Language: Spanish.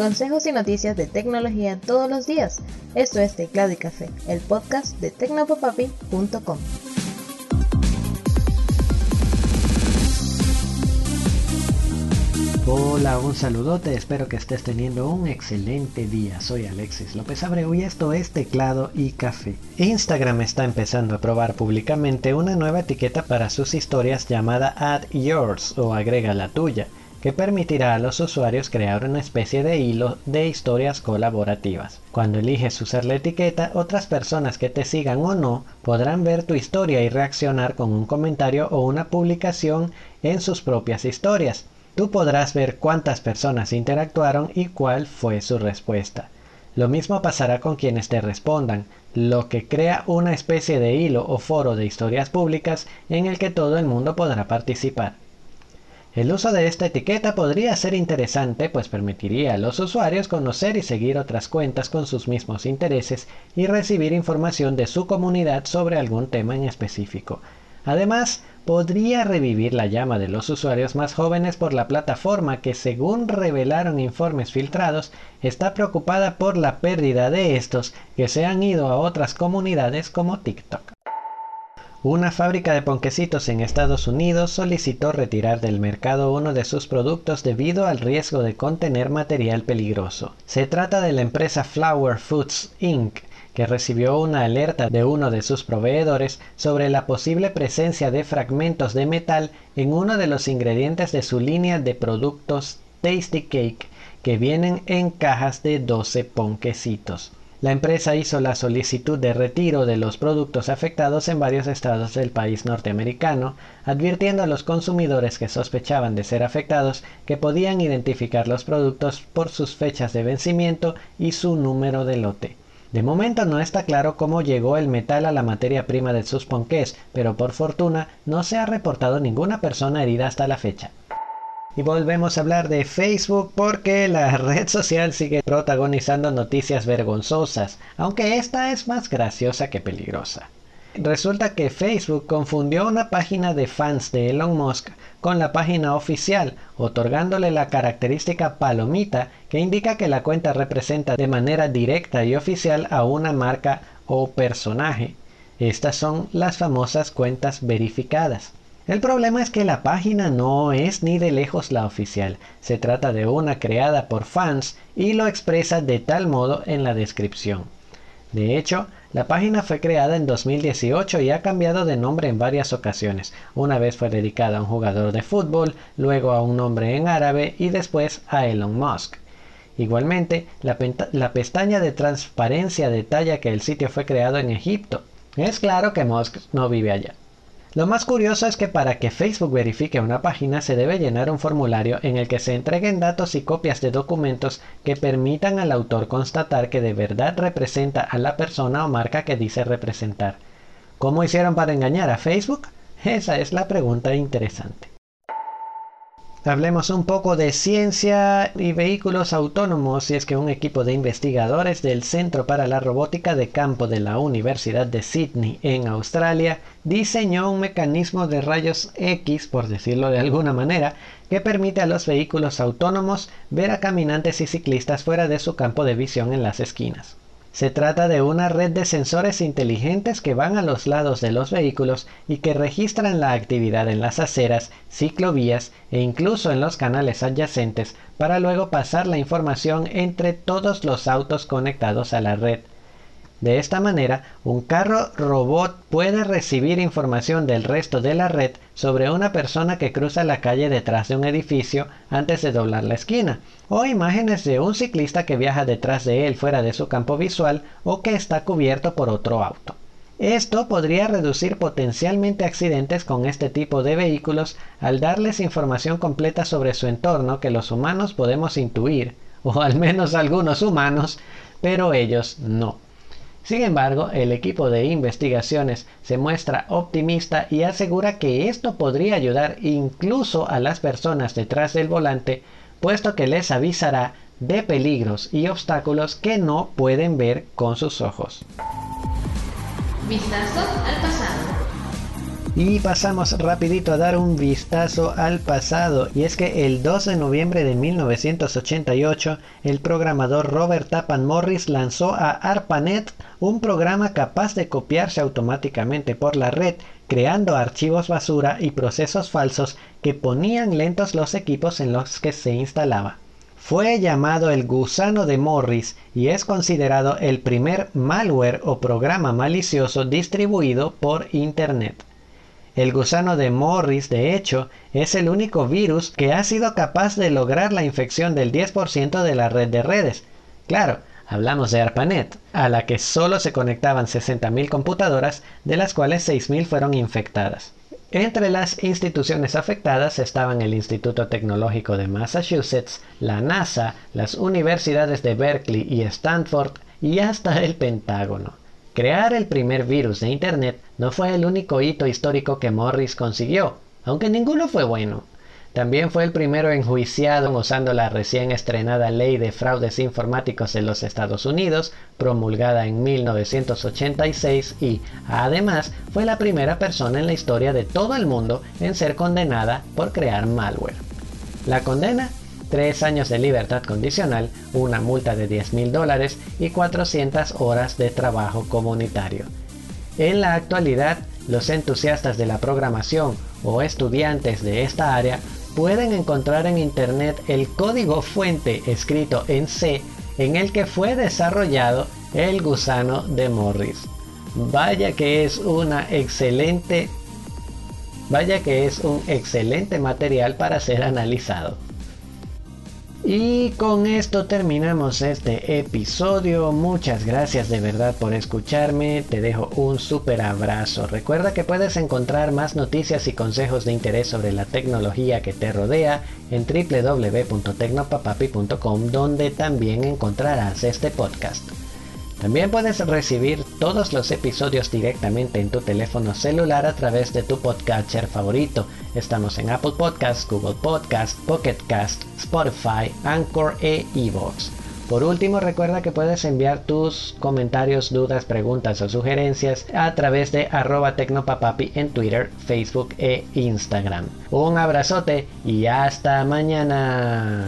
consejos y noticias de tecnología todos los días. Esto es Teclado y Café, el podcast de tecnopopapi.com. Hola, un saludote, espero que estés teniendo un excelente día. Soy Alexis López Abreu y esto es Teclado y Café. Instagram está empezando a probar públicamente una nueva etiqueta para sus historias llamada Add Yours o Agrega la tuya que permitirá a los usuarios crear una especie de hilo de historias colaborativas. Cuando eliges usar la etiqueta, otras personas que te sigan o no podrán ver tu historia y reaccionar con un comentario o una publicación en sus propias historias. Tú podrás ver cuántas personas interactuaron y cuál fue su respuesta. Lo mismo pasará con quienes te respondan, lo que crea una especie de hilo o foro de historias públicas en el que todo el mundo podrá participar. El uso de esta etiqueta podría ser interesante pues permitiría a los usuarios conocer y seguir otras cuentas con sus mismos intereses y recibir información de su comunidad sobre algún tema en específico. Además, podría revivir la llama de los usuarios más jóvenes por la plataforma que, según revelaron informes filtrados, está preocupada por la pérdida de estos que se han ido a otras comunidades como TikTok. Una fábrica de ponquecitos en Estados Unidos solicitó retirar del mercado uno de sus productos debido al riesgo de contener material peligroso. Se trata de la empresa Flower Foods Inc., que recibió una alerta de uno de sus proveedores sobre la posible presencia de fragmentos de metal en uno de los ingredientes de su línea de productos Tasty Cake que vienen en cajas de 12 ponquecitos. La empresa hizo la solicitud de retiro de los productos afectados en varios estados del país norteamericano, advirtiendo a los consumidores que sospechaban de ser afectados que podían identificar los productos por sus fechas de vencimiento y su número de lote. De momento no está claro cómo llegó el metal a la materia prima de sus ponqués, pero por fortuna no se ha reportado ninguna persona herida hasta la fecha. Y volvemos a hablar de Facebook porque la red social sigue protagonizando noticias vergonzosas, aunque esta es más graciosa que peligrosa. Resulta que Facebook confundió una página de fans de Elon Musk con la página oficial, otorgándole la característica palomita que indica que la cuenta representa de manera directa y oficial a una marca o personaje. Estas son las famosas cuentas verificadas. El problema es que la página no es ni de lejos la oficial, se trata de una creada por fans y lo expresa de tal modo en la descripción. De hecho, la página fue creada en 2018 y ha cambiado de nombre en varias ocasiones. Una vez fue dedicada a un jugador de fútbol, luego a un nombre en árabe y después a Elon Musk. Igualmente, la, la, pestaña de transparencia detalla que el sitio fue creado en Egipto. Es claro que Musk no vive allá. Lo más curioso es que para que Facebook verifique una página se debe llenar un formulario en el que se entreguen datos y copias de documentos que permitan al autor constatar que de verdad representa a la persona o marca que dice representar. ¿Cómo hicieron para engañar a Facebook? Esa es la pregunta interesante. Hablemos un poco de ciencia y vehículos autónomos y es que un equipo de investigadores del Centro para la Robótica de Campo de la Universidad de Sydney en Australia diseñó un mecanismo de rayos X, por decirlo de alguna manera, que permite a los vehículos autónomos ver a caminantes y ciclistas fuera de su campo de visión en las esquinas. Se trata de una red de sensores inteligentes que van a los lados de los vehículos y que registran la actividad en las aceras, ciclovías e incluso en los canales adyacentes para luego pasar la información entre todos los autos conectados a la red. De esta manera, un carro robot puede recibir información del resto de la red sobre una persona que cruza la calle detrás de un edificio antes de doblar la esquina, o imágenes de un ciclista que viaja detrás de él fuera de su campo visual o que está cubierto por otro auto. Esto podría reducir potencialmente accidentes con este tipo de vehículos al darles información completa sobre su entorno que los humanos podemos intuir, o al menos algunos humanos, pero ellos no. Sin embargo, el equipo de investigaciones se muestra optimista y asegura que esto podría ayudar incluso a las personas detrás del volante, puesto que les avisará de peligros y obstáculos que no pueden ver con sus ojos. Vistazo al pasado. Y pasamos rapidito a dar un vistazo al pasado y es que el 2 de noviembre de 1988 el programador Robert Tappan Morris lanzó a ARPANET, un programa capaz de copiarse automáticamente por la red creando archivos basura y procesos falsos que ponían lentos los equipos en los que se instalaba. Fue llamado el gusano de Morris y es considerado el primer malware o programa malicioso distribuido por Internet. El gusano de Morris, de hecho, es el único virus que ha sido capaz de lograr la infección del 10% de la red de redes. Claro, hablamos de ARPANET, a la que solo se conectaban 60.000 computadoras, de las cuales 6.000 fueron infectadas. Entre las instituciones afectadas estaban el Instituto Tecnológico de Massachusetts, la NASA, las universidades de Berkeley y Stanford y hasta el Pentágono. Crear el primer virus de Internet no fue el único hito histórico que Morris consiguió, aunque ninguno fue bueno. También fue el primero enjuiciado usando la recién estrenada Ley de Fraudes Informáticos de los Estados Unidos, promulgada en 1986, y, además, fue la primera persona en la historia de todo el mundo en ser condenada por crear malware. La condena tres años de libertad condicional, una multa de 10 mil dólares y 400 horas de trabajo comunitario. En la actualidad, los entusiastas de la programación o estudiantes de esta área pueden encontrar en Internet el código fuente escrito en C en el que fue desarrollado el gusano de Morris. Vaya que es una excelente Vaya que es un excelente material para ser analizado. Y con esto terminamos este episodio. Muchas gracias de verdad por escucharme. Te dejo un súper abrazo. Recuerda que puedes encontrar más noticias y consejos de interés sobre la tecnología que te rodea en www.tecnopapapi.com donde también encontrarás este podcast. También puedes recibir todos los episodios directamente en tu teléfono celular a través de tu podcatcher favorito. Estamos en Apple Podcasts, Google Podcasts, Pocket Cast, Spotify, Anchor e Evox. Por último, recuerda que puedes enviar tus comentarios, dudas, preguntas o sugerencias a través de arroba tecnopapapi en Twitter, Facebook e Instagram. Un abrazote y hasta mañana.